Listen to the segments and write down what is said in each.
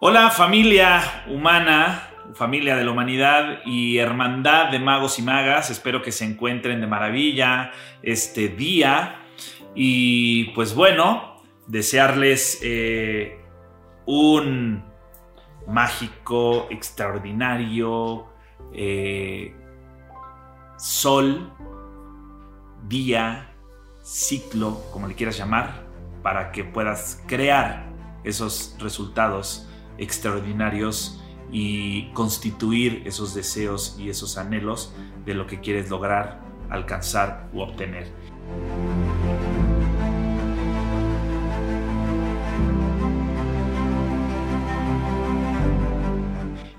Hola familia humana, familia de la humanidad y hermandad de magos y magas. Espero que se encuentren de maravilla este día. Y pues bueno, desearles eh, un mágico, extraordinario eh, sol, día, ciclo, como le quieras llamar, para que puedas crear esos resultados extraordinarios y constituir esos deseos y esos anhelos de lo que quieres lograr, alcanzar u obtener.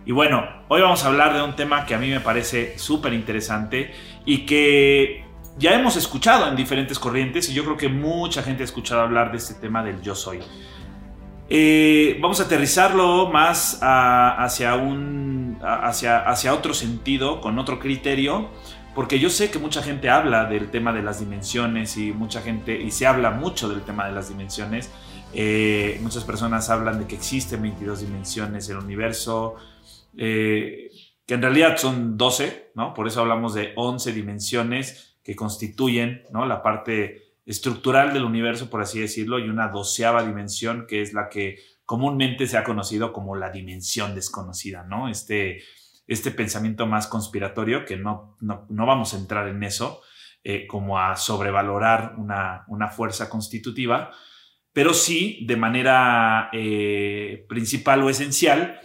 Y bueno, hoy vamos a hablar de un tema que a mí me parece súper interesante y que ya hemos escuchado en diferentes corrientes y yo creo que mucha gente ha escuchado hablar de este tema del yo soy. Eh, vamos a aterrizarlo más hacia, un, hacia, hacia otro sentido, con otro criterio, porque yo sé que mucha gente habla del tema de las dimensiones y mucha gente, y se habla mucho del tema de las dimensiones. Eh, muchas personas hablan de que existen 22 dimensiones en el universo, eh, que en realidad son 12, ¿no? Por eso hablamos de 11 dimensiones que constituyen, ¿no? La parte estructural del universo, por así decirlo, y una doceava dimensión que es la que comúnmente se ha conocido como la dimensión desconocida, ¿no? Este, este pensamiento más conspiratorio, que no, no, vamos a entrar en eso, eh, como a sobrevalorar una, una, fuerza constitutiva, pero sí de manera eh, principal o esencial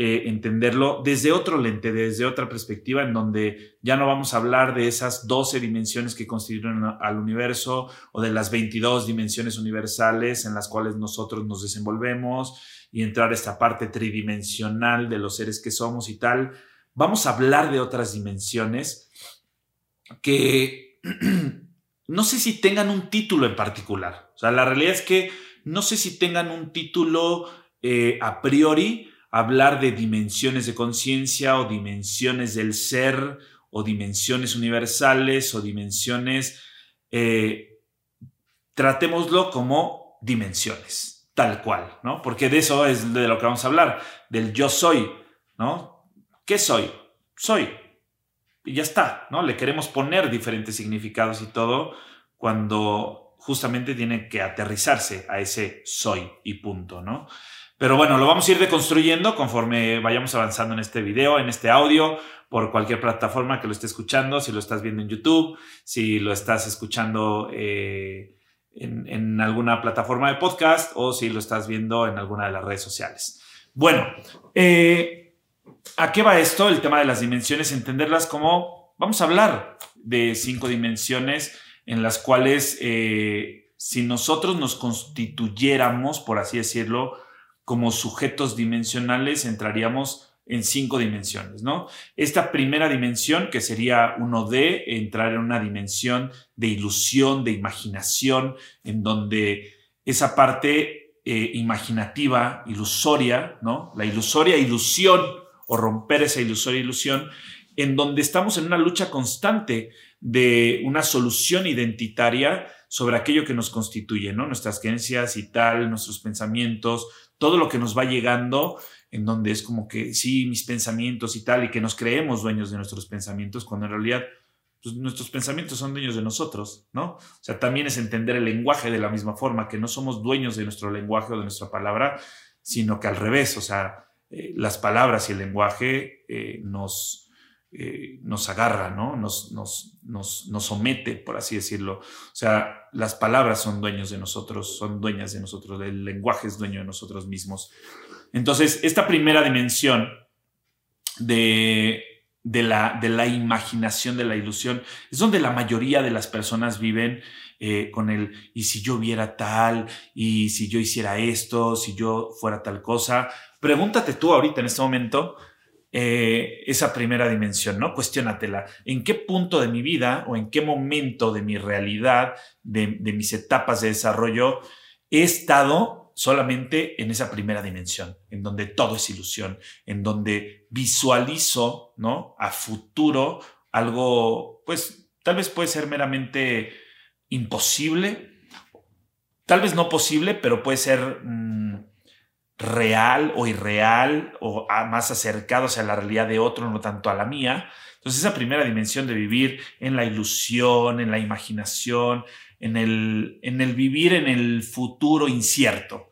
eh, entenderlo desde otro lente, desde otra perspectiva, en donde ya no vamos a hablar de esas 12 dimensiones que constituyen al universo o de las 22 dimensiones universales en las cuales nosotros nos desenvolvemos y entrar a esta parte tridimensional de los seres que somos y tal. Vamos a hablar de otras dimensiones que no sé si tengan un título en particular. O sea, la realidad es que no sé si tengan un título eh, a priori, hablar de dimensiones de conciencia o dimensiones del ser o dimensiones universales o dimensiones, eh, tratémoslo como dimensiones, tal cual, ¿no? Porque de eso es de lo que vamos a hablar, del yo soy, ¿no? ¿Qué soy? Soy. Y ya está, ¿no? Le queremos poner diferentes significados y todo cuando justamente tiene que aterrizarse a ese soy y punto, ¿no? Pero bueno, lo vamos a ir deconstruyendo conforme vayamos avanzando en este video, en este audio, por cualquier plataforma que lo esté escuchando, si lo estás viendo en YouTube, si lo estás escuchando eh, en, alguna plataforma de podcast o si lo estás viendo en alguna de las redes sociales. Bueno, eh, ¿a qué va esto? El tema de las dimensiones, entenderlas como, vamos a hablar de cinco dimensiones en las cuales eh, si nosotros nos constituyéramos, por así decirlo, como sujetos dimensionales entraríamos en cinco dimensiones, ¿no? Esta primera dimensión, que sería uno d entrar en una dimensión de ilusión, de imaginación, en donde esa parte eh, imaginativa, ilusoria, ¿no? La ilusoria ilusión o romper esa ilusoria ilusión, en donde estamos en una lucha constante de una solución identitaria sobre aquello que nos constituye, ¿no? Nuestras creencias y tal, nuestros pensamientos, todo lo que nos va llegando, en donde es como que sí, mis pensamientos y tal, y que nos creemos dueños de nuestros pensamientos, cuando en realidad pues, nuestros pensamientos son dueños de nosotros, ¿no? O sea, también es entender el lenguaje de la misma forma, que no somos dueños de nuestro lenguaje o de nuestra palabra, sino que al revés, o sea, eh, las palabras y el lenguaje eh, nos, eh, nos agarra, ¿no? Nos, nos, nos, nos, somete, por así decirlo. O sea, las palabras son dueños de nosotros, son dueñas de nosotros, el lenguaje es dueño de nosotros mismos. Entonces, esta primera dimensión de, de, la, de la imaginación, de la ilusión, es donde la mayoría de las personas viven eh, con el, y si yo viera tal, y si yo hiciera esto, si yo fuera tal cosa. Pregúntate tú ahorita en este momento, eh, esa primera dimensión, ¿no? Cuestiónatela. ¿En qué punto de mi vida o en qué momento de mi realidad, de, mis etapas de desarrollo, he estado solamente en esa primera dimensión, en donde todo es ilusión, en donde visualizo, ¿no? A futuro algo, pues tal vez puede ser meramente imposible, tal vez no posible, pero puede ser... Mm, real o irreal o más acercado hacia la realidad de otro, no tanto a la mía. Entonces esa primera dimensión de vivir en la ilusión, en la imaginación, en el, en el vivir en el futuro incierto,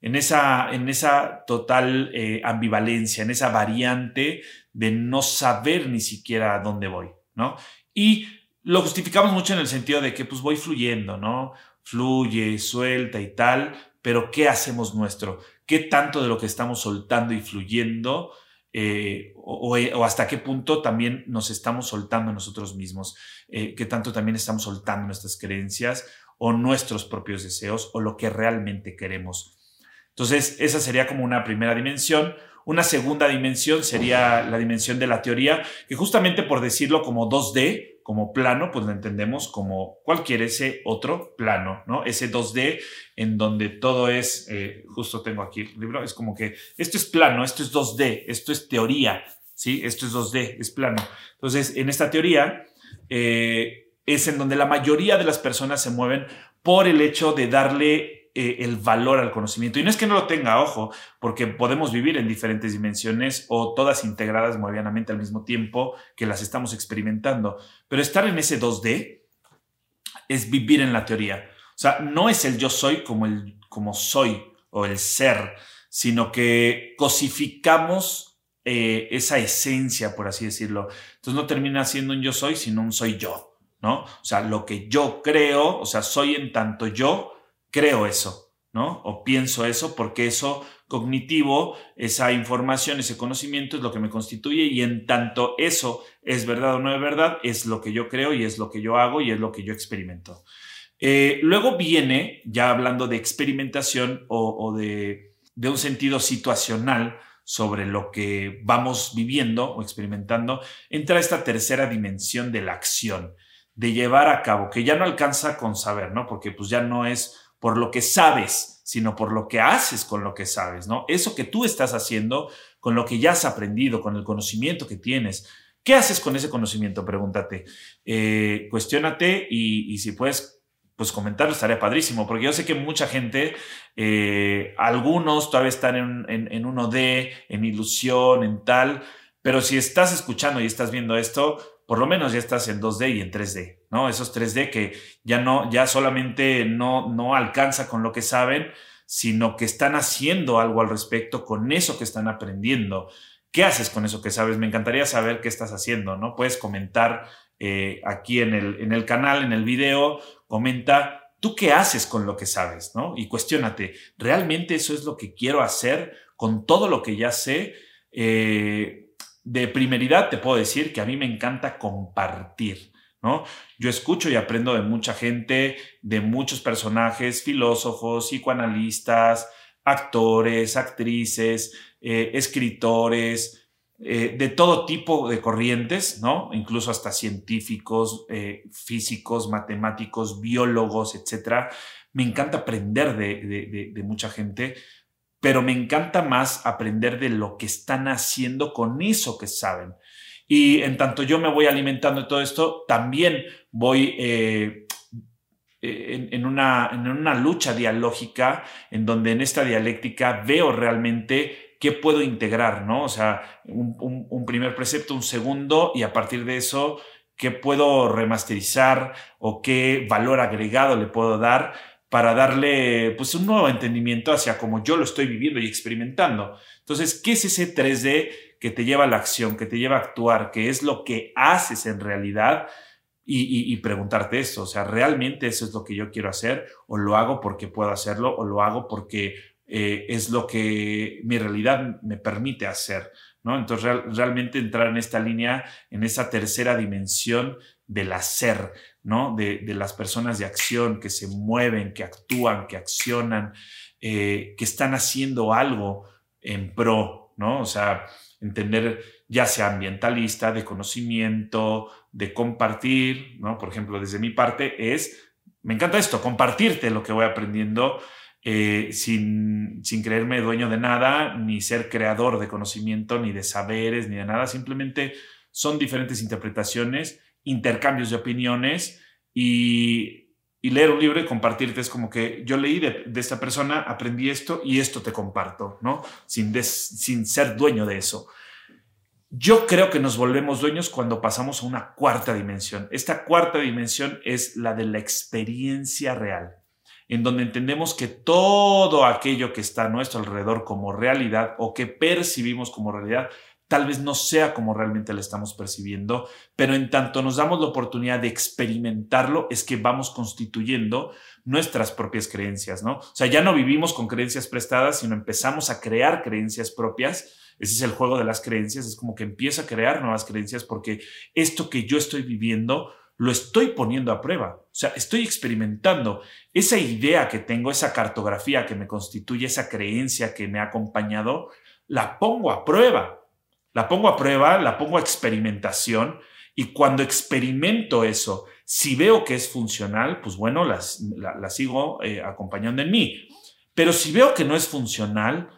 en esa, en esa total eh, ambivalencia, en esa variante de no saber ni siquiera a dónde voy, ¿no? Y lo justificamos mucho en el sentido de que pues voy fluyendo, ¿no? Fluye, suelta y tal, pero ¿qué hacemos nuestro? ¿Qué tanto de lo que estamos soltando y fluyendo eh, o, hasta qué punto también nos estamos soltando nosotros mismos, eh, qué tanto también estamos soltando nuestras creencias o nuestros propios deseos o lo que realmente queremos. Entonces, esa sería como una primera dimensión. Una segunda dimensión sería la dimensión de la teoría, que justamente por decirlo como 2D, como plano, pues lo entendemos como cualquier ese otro plano, ¿no? Ese 2D en donde todo es, eh, justo tengo aquí el libro, es como que esto es plano, esto es 2D, esto es teoría, ¿sí? Esto es 2D, es plano. Entonces, en esta teoría eh, es en donde la mayoría de las personas se mueven por el hecho de darle eh, el valor al conocimiento. Y no es que no lo tenga, ojo, porque podemos vivir en diferentes dimensiones o todas integradas medianamente al mismo tiempo que las estamos experimentando. Pero estar en ese 2D es vivir en la teoría. O sea, no es el yo soy como el como soy o el ser, sino que cosificamos eh, esa esencia, por así decirlo. Entonces no termina siendo un yo soy, sino un soy yo, ¿no? O sea, lo que yo creo, o sea, soy en tanto yo, creo eso, ¿no? O pienso eso porque eso cognitivo, esa información, ese conocimiento es lo que me constituye y en tanto eso es verdad o no es verdad, es lo que yo creo y es lo que yo hago y es lo que yo experimento. Eh, luego viene, ya hablando de experimentación o, de, de un sentido situacional, sobre lo que vamos viviendo o experimentando, entra esta tercera dimensión de la acción, de llevar a cabo, que ya no alcanza con saber, ¿no? Porque pues ya no es por lo que sabes, sino por lo que haces con lo que sabes, ¿no? Eso que tú estás haciendo con lo que ya has aprendido, con el conocimiento que tienes. ¿Qué haces con ese conocimiento? Pregúntate. Eh, cuestiónate y, si puedes pues comentarlo estaría padrísimo, porque yo sé que mucha gente, eh, algunos todavía están en, en, en 1D, en ilusión, en tal, pero si estás escuchando y estás viendo esto, por lo menos ya estás en 2D y en 3D, ¿no? Esos 3D que ya no, ya solamente no, no alcanza con lo que saben, sino que están haciendo algo al respecto con eso que están aprendiendo. ¿Qué haces con eso que sabes? Me encantaría saber qué estás haciendo, ¿no? Puedes comentar eh, aquí en el, en el canal, en el video, comenta tú qué haces con lo que sabes, ¿no? Y cuestiónate, ¿realmente eso es lo que quiero hacer con todo lo que ya sé? Eh, de primeridad te puedo decir que a mí me encanta compartir. Yo escucho y aprendo de mucha gente, de muchos personajes, filósofos, psicoanalistas, actores, actrices, eh, escritores, eh, de todo tipo de corrientes, ¿no? Incluso hasta científicos, eh, físicos, matemáticos, biólogos, etc. Me encanta aprender de, de mucha gente pero me encanta más aprender de lo que están haciendo con eso que saben. Y en tanto yo me voy alimentando de todo esto, también voy eh, en, una, en, una, lucha dialógica en donde en esta dialéctica veo realmente qué puedo integrar, ¿no? O sea, un, un primer precepto, un segundo, y a partir de eso, qué puedo remasterizar o qué valor agregado le puedo dar para darle pues un nuevo entendimiento hacia cómo yo lo estoy viviendo y experimentando. Entonces, ¿qué es ese 3D que te lleva a la acción, que te lleva a actuar, que es lo que haces en realidad? Y, preguntarte eso, o sea, ¿realmente eso es lo que yo quiero hacer? ¿O lo hago porque puedo hacerlo? ¿O lo hago porque eh, es lo que mi realidad me permite hacer? ¿no? Entonces, realmente entrar en esta línea, en esa tercera dimensión del hacer, ¿no? De, las personas de acción que se mueven, que actúan, que accionan, eh, que están haciendo algo en pro, ¿no? O sea, entender ya sea ambientalista, de conocimiento, de compartir, ¿no? Por ejemplo, desde mi parte es, me encanta esto, compartirte lo que voy aprendiendo eh, sin, sin creerme dueño de nada, ni ser creador de conocimiento, ni de saberes, ni de nada, simplemente son diferentes interpretaciones intercambios de opiniones y y leer un libro y compartirte es como que yo leí de, esta persona, aprendí esto y esto te comparto, ¿no? Sin, sin ser dueño de eso. Yo creo que nos volvemos dueños cuando pasamos a una cuarta dimensión. Esta cuarta dimensión es la de la experiencia real, en donde entendemos que todo aquello que está a nuestro alrededor como realidad o que percibimos como realidad tal vez no sea como realmente lo estamos percibiendo, pero en tanto nos damos la oportunidad de experimentarlo, es que vamos constituyendo nuestras propias creencias, ¿no? O sea, ya no vivimos con creencias prestadas, sino empezamos a crear creencias propias. Ese es el juego de las creencias, es como que empiezo a crear nuevas creencias porque esto que yo estoy viviendo lo estoy poniendo a prueba. O sea, estoy experimentando esa idea que tengo, esa cartografía que me constituye, esa creencia que me ha acompañado, la pongo a prueba la pongo a prueba, la pongo a experimentación y cuando experimento eso, si veo que es funcional, pues bueno, las, la, sigo eh, acompañando en mí. Pero si veo que no es funcional,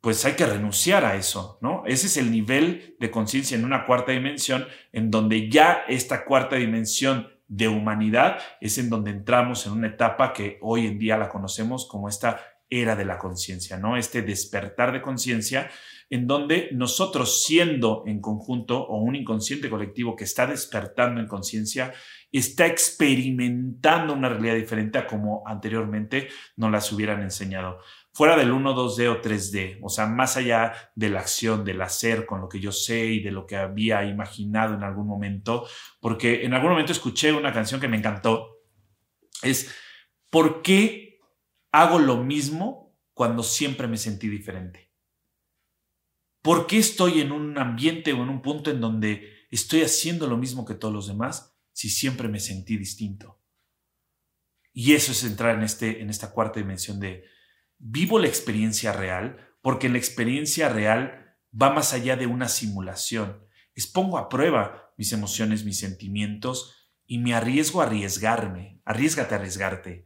pues hay que renunciar a eso, ¿no? Ese es el nivel de conciencia en una cuarta dimensión, en donde ya esta cuarta dimensión de humanidad es en donde entramos en una etapa que hoy en día la conocemos como esta era de la conciencia, ¿no? Este despertar de conciencia en donde nosotros siendo en conjunto o un inconsciente colectivo que está despertando en conciencia, está experimentando una realidad diferente a como anteriormente nos las hubieran enseñado. Fuera del 1, 2D o 3D, o sea, más allá de la acción, del hacer con lo que yo sé y de lo que había imaginado en algún momento, porque en algún momento escuché una canción que me encantó, es ¿por qué hago lo mismo cuando siempre me sentí diferente? ¿Por qué estoy en un ambiente o en un punto en donde estoy haciendo lo mismo que todos los demás si siempre me sentí distinto? Y eso es entrar en, este, en esta cuarta dimensión de vivo la experiencia real, porque la experiencia real va más allá de una simulación. Es pongo a prueba mis emociones, mis sentimientos y me arriesgo a arriesgarme. Arriesgate a arriesgarte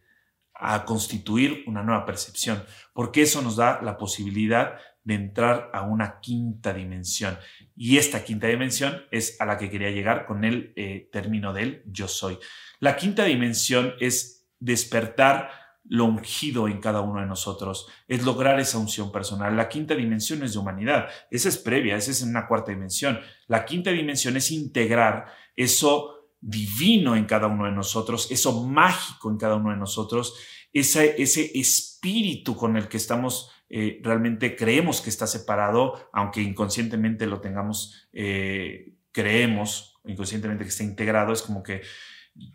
a constituir una nueva percepción, porque eso nos da la posibilidad de entrar a una quinta dimensión. Y esta quinta dimensión es a la que quería llegar con el eh, término del yo soy. La quinta dimensión es despertar lo ungido en cada uno de nosotros, es lograr esa unción personal. La quinta dimensión es de humanidad, esa es previa, esa es una cuarta dimensión. La quinta dimensión es integrar eso divino en cada uno de nosotros, eso mágico en cada uno de nosotros, ese, ese espíritu con el que estamos eh, realmente creemos que está separado, aunque inconscientemente lo tengamos, eh, creemos inconscientemente que está integrado, es como que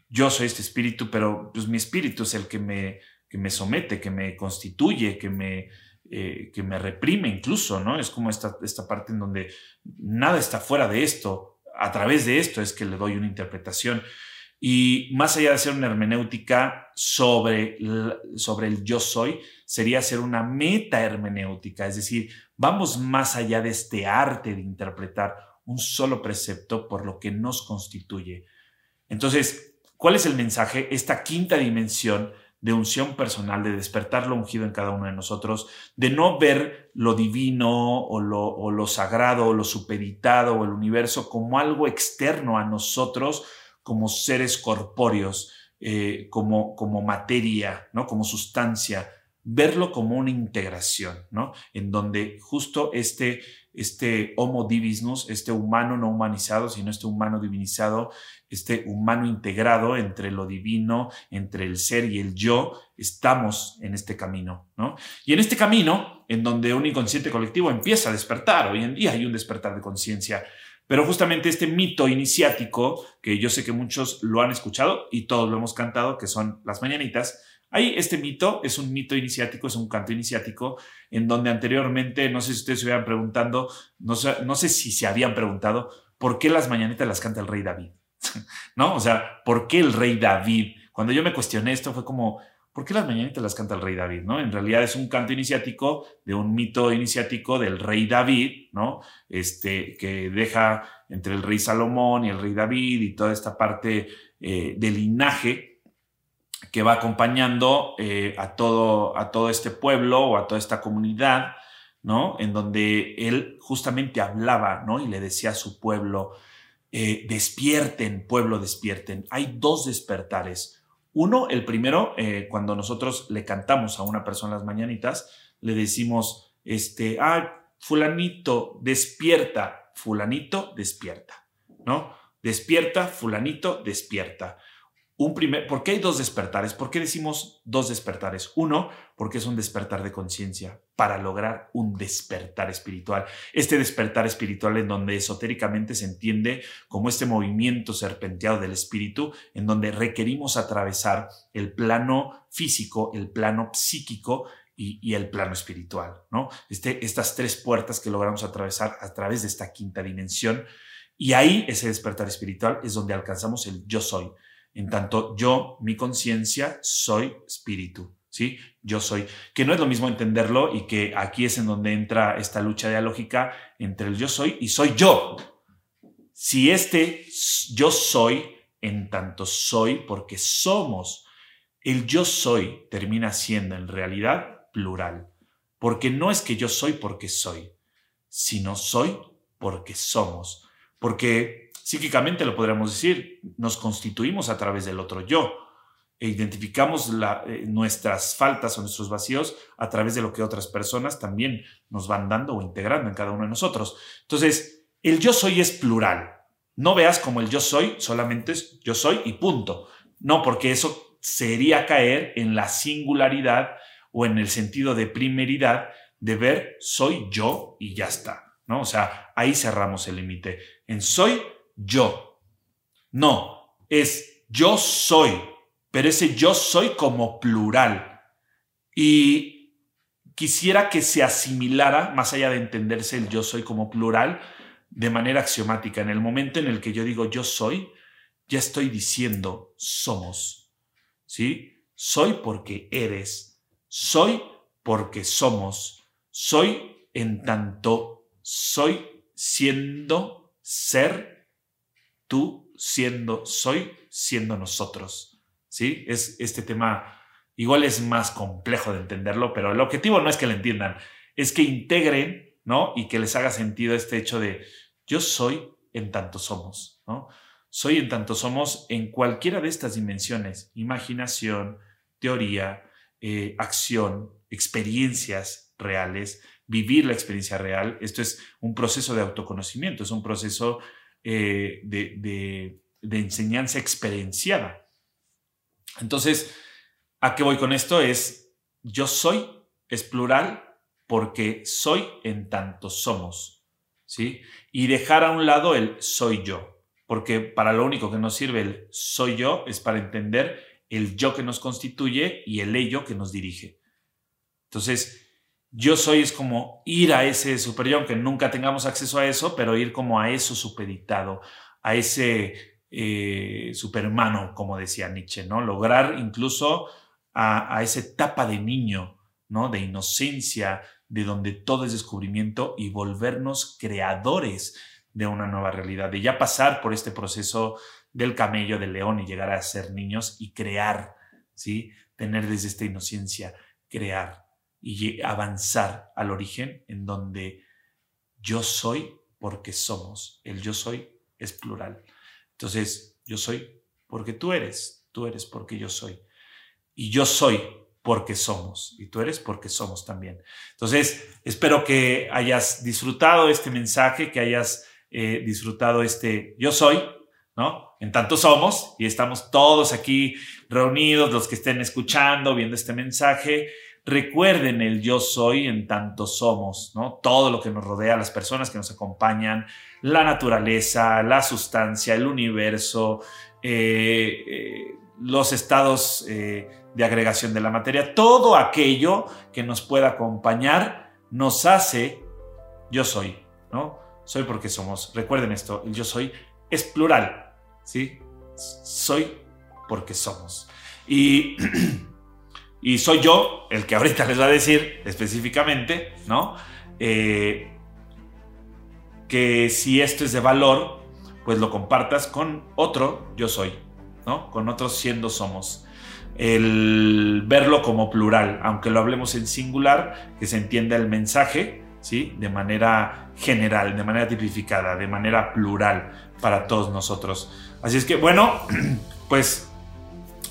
yo soy este espíritu, pero pues mi espíritu es el que me, que me somete, que me constituye, que me, eh, que me reprime incluso, ¿no? Es como esta, esta parte en donde nada está fuera de esto, a través de esto es que le doy una interpretación. Y más allá de hacer una hermenéutica sobre, sobre el yo soy, sería hacer una meta hermenéutica, es decir, vamos más allá de este arte de interpretar un solo precepto por lo que nos constituye. Entonces, ¿cuál es el mensaje? Esta quinta dimensión de unción personal, de despertar lo ungido en cada uno de nosotros, de no ver lo divino o lo, o lo sagrado o lo supeditado o el universo como algo externo a nosotros, como seres corpóreos, eh, como, como materia, ¿no? como sustancia, verlo como una integración, ¿no? En donde justo este, este homo divisnus, este humano no humanizado, sino este humano divinizado, este humano integrado entre lo divino, entre el ser y el yo, estamos en este camino, ¿no? Y en este camino, en donde un inconsciente colectivo empieza a despertar, hoy en día hay un despertar de conciencia, pero justamente este mito iniciático, que yo sé que muchos lo han escuchado y todos lo hemos cantado, que son las mañanitas, hay este mito, es un mito iniciático, es un canto iniciático, en donde anteriormente, no sé si ustedes se habían preguntando, no sé, no sé si se habían preguntado, ¿por qué las mañanitas las canta el rey David? ¿No? O sea, ¿por qué el rey David? Cuando yo me cuestioné esto fue como, ¿por qué las mañanitas las canta el rey David? ¿no? En realidad es un canto iniciático de un mito iniciático del rey David, ¿no? Este, que deja entre el rey Salomón y el rey David y toda esta parte eh, del linaje que va acompañando eh, a, todo, a todo este pueblo o a toda esta comunidad, ¿no? En donde él justamente hablaba, ¿no? Y le decía a su pueblo, eh, despierten, pueblo, despierten. Hay dos despertares Uno, el primero, eh, cuando nosotros le cantamos a una persona las mañanitas, le decimos, este, ah, fulanito, despierta, fulanito, despierta, ¿no? Despierta, fulanito, despierta un primer, ¿por qué hay dos despertares? ¿Por qué decimos dos despertares? Uno, porque es un despertar de conciencia para lograr un despertar espiritual. Este despertar espiritual en donde esotéricamente se entiende como este movimiento serpenteado del espíritu, en donde requerimos atravesar el plano físico, el plano psíquico y, el plano espiritual, ¿no? Este, estas tres puertas que logramos atravesar a través de esta quinta dimensión. Y ahí ese despertar espiritual es donde alcanzamos el yo soy en tanto yo, mi conciencia, soy espíritu. ¿Sí? Yo soy, que no es lo mismo entenderlo y que aquí es en donde entra esta lucha dialógica entre el yo soy y soy yo. Si este yo soy, en tanto soy porque somos, el yo soy termina siendo en realidad plural, porque no es que yo soy porque soy, sino soy porque somos, porque Psíquicamente lo podríamos decir, nos constituimos a través del otro yo e identificamos eh, nuestras faltas o nuestros vacíos a través de lo que otras personas también nos van dando o integrando en cada uno de nosotros. Entonces, el yo soy es plural. No veas como el yo soy solamente es yo soy y punto. No, porque eso sería caer en la singularidad o en el sentido de primeridad de ver soy yo y ya está. ¿no? O sea, ahí cerramos el límite. En soy yo. No, es yo soy, pero ese yo soy como plural. Y quisiera que se asimilara, más allá de entenderse el yo soy como plural, de manera axiomática. En el momento en el que yo digo yo soy, ya estoy diciendo somos. ¿Sí? Soy porque eres. Soy porque somos. Soy en tanto soy siendo ser tú siendo soy, siendo nosotros. ¿Sí? Es este tema igual es más complejo de entenderlo, pero el objetivo no es que lo entiendan, es que integren, ¿no? Y que les haga sentido este hecho de yo soy en tanto somos, ¿no? Soy en tanto somos en cualquiera de estas dimensiones, imaginación, teoría, eh, acción, experiencias reales, vivir la experiencia real. Esto es un proceso de autoconocimiento, es un proceso eh, de, enseñanza experienciada. Entonces, ¿a qué voy con esto? Es yo soy, es plural, porque soy en tanto somos. ¿sí? Y dejar a un lado el soy yo, porque para lo único que nos sirve el soy yo es para entender el yo que nos constituye y el ello que nos dirige. Entonces, yo soy es como ir a ese superior, aunque nunca tengamos acceso a eso, pero ir como a eso supeditado, a ese eh, superhumano, como decía Nietzsche, ¿no? Lograr incluso a, a esa etapa de niño, ¿no? De inocencia, de donde todo es descubrimiento y volvernos creadores de una nueva realidad, de ya pasar por este proceso del camello, del león y llegar a ser niños y crear, ¿sí? Tener desde esta inocencia, crear y avanzar al origen en donde yo soy porque somos. El yo soy es plural. Entonces, yo soy porque tú eres, tú eres porque yo soy. Y yo soy porque somos. Y tú eres porque somos también. Entonces, espero que hayas disfrutado este mensaje, que hayas eh, disfrutado este yo soy, ¿no? En tanto somos y estamos todos aquí reunidos, los que estén escuchando, viendo este mensaje. Recuerden el yo soy en tanto somos, ¿no? Todo lo que nos rodea, las personas que nos acompañan, la naturaleza, la sustancia, el universo, eh, eh, los estados eh, de agregación de la materia, todo aquello que nos pueda acompañar nos hace yo soy, ¿no? Soy porque somos. Recuerden esto, el yo soy es plural, ¿sí? Soy porque somos. Y Y soy yo el que ahorita les va a decir específicamente, ¿no? Eh, que si esto es de valor, pues lo compartas con otro yo soy, ¿no? Con otros siendo somos. El verlo como plural, aunque lo hablemos en singular, que se entienda el mensaje, ¿sí? De manera general, de manera tipificada, de manera plural para todos nosotros. Así es que, bueno, pues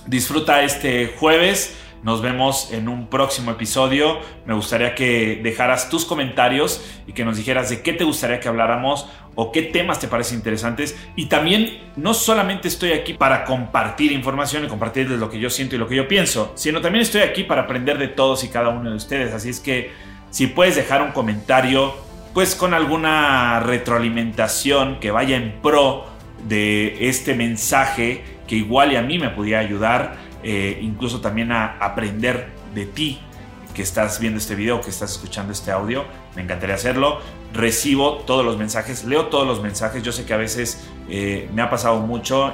Disfruta este jueves. Nos vemos en un próximo episodio. Me gustaría que dejaras tus comentarios y que nos dijeras de qué te gustaría que habláramos o qué temas te parecen interesantes. Y también no solamente estoy aquí para compartir información y compartirles lo que yo siento y lo que yo pienso, sino también estoy aquí para aprender de todos y cada uno de ustedes. Así es que si puedes dejar un comentario, pues con alguna retroalimentación que vaya en pro de este mensaje que igual y a mí me podía ayudar, eh, incluso también a aprender de ti que estás viendo este video, que estás escuchando este audio, me encantaría hacerlo. Recibo todos los mensajes, leo todos los mensajes. Yo sé que a veces eh, me ha pasado mucho,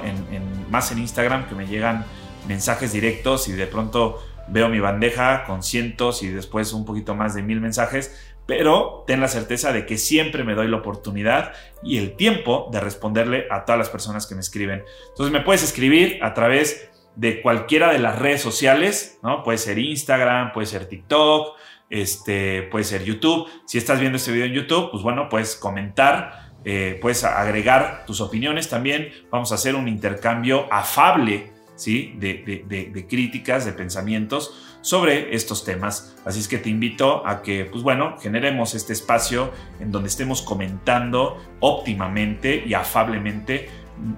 más en Instagram, que me llegan mensajes directos y de pronto veo mi bandeja con cientos y después un poquito más de mil mensajes, pero ten la certeza de que siempre me doy la oportunidad y el tiempo de responderle a todas las personas que me escriben. Entonces me puedes escribir a través de cualquiera de las redes sociales, ¿no? Puede ser Instagram, puede ser TikTok, este, puede ser YouTube. Si estás viendo este video en YouTube, pues bueno, puedes comentar, eh, puedes agregar tus opiniones también. Vamos a hacer un intercambio afable, ¿sí? De, de, críticas, de pensamientos sobre estos temas. Así es que te invito a que, pues bueno, generemos este espacio en donde estemos comentando óptimamente y afablemente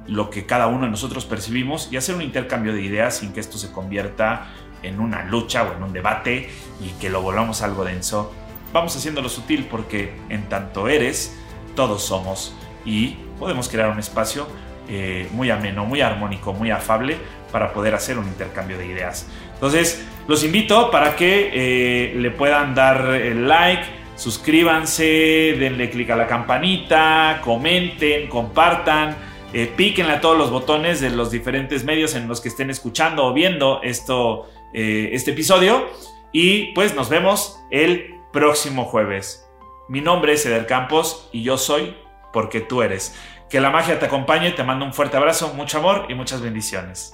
lo que cada uno de nosotros percibimos y hacer un intercambio de ideas sin que esto se convierta en una lucha o en un debate y que lo volvamos algo denso. Vamos haciéndolo sutil porque en tanto eres, todos somos y podemos crear un espacio eh, muy ameno, muy armónico, muy afable para poder hacer un intercambio de ideas. Entonces, los invito para que eh, le puedan dar el like, suscríbanse, denle clic a la campanita, comenten, compartan eh, píquenle a todos los botones de los diferentes medios en los que estén escuchando o viendo esto, eh, este episodio. Y pues nos vemos el próximo jueves. Mi nombre es Eder Campos y yo soy porque tú eres. Que la magia te acompañe, te mando un fuerte abrazo, mucho amor y muchas bendiciones.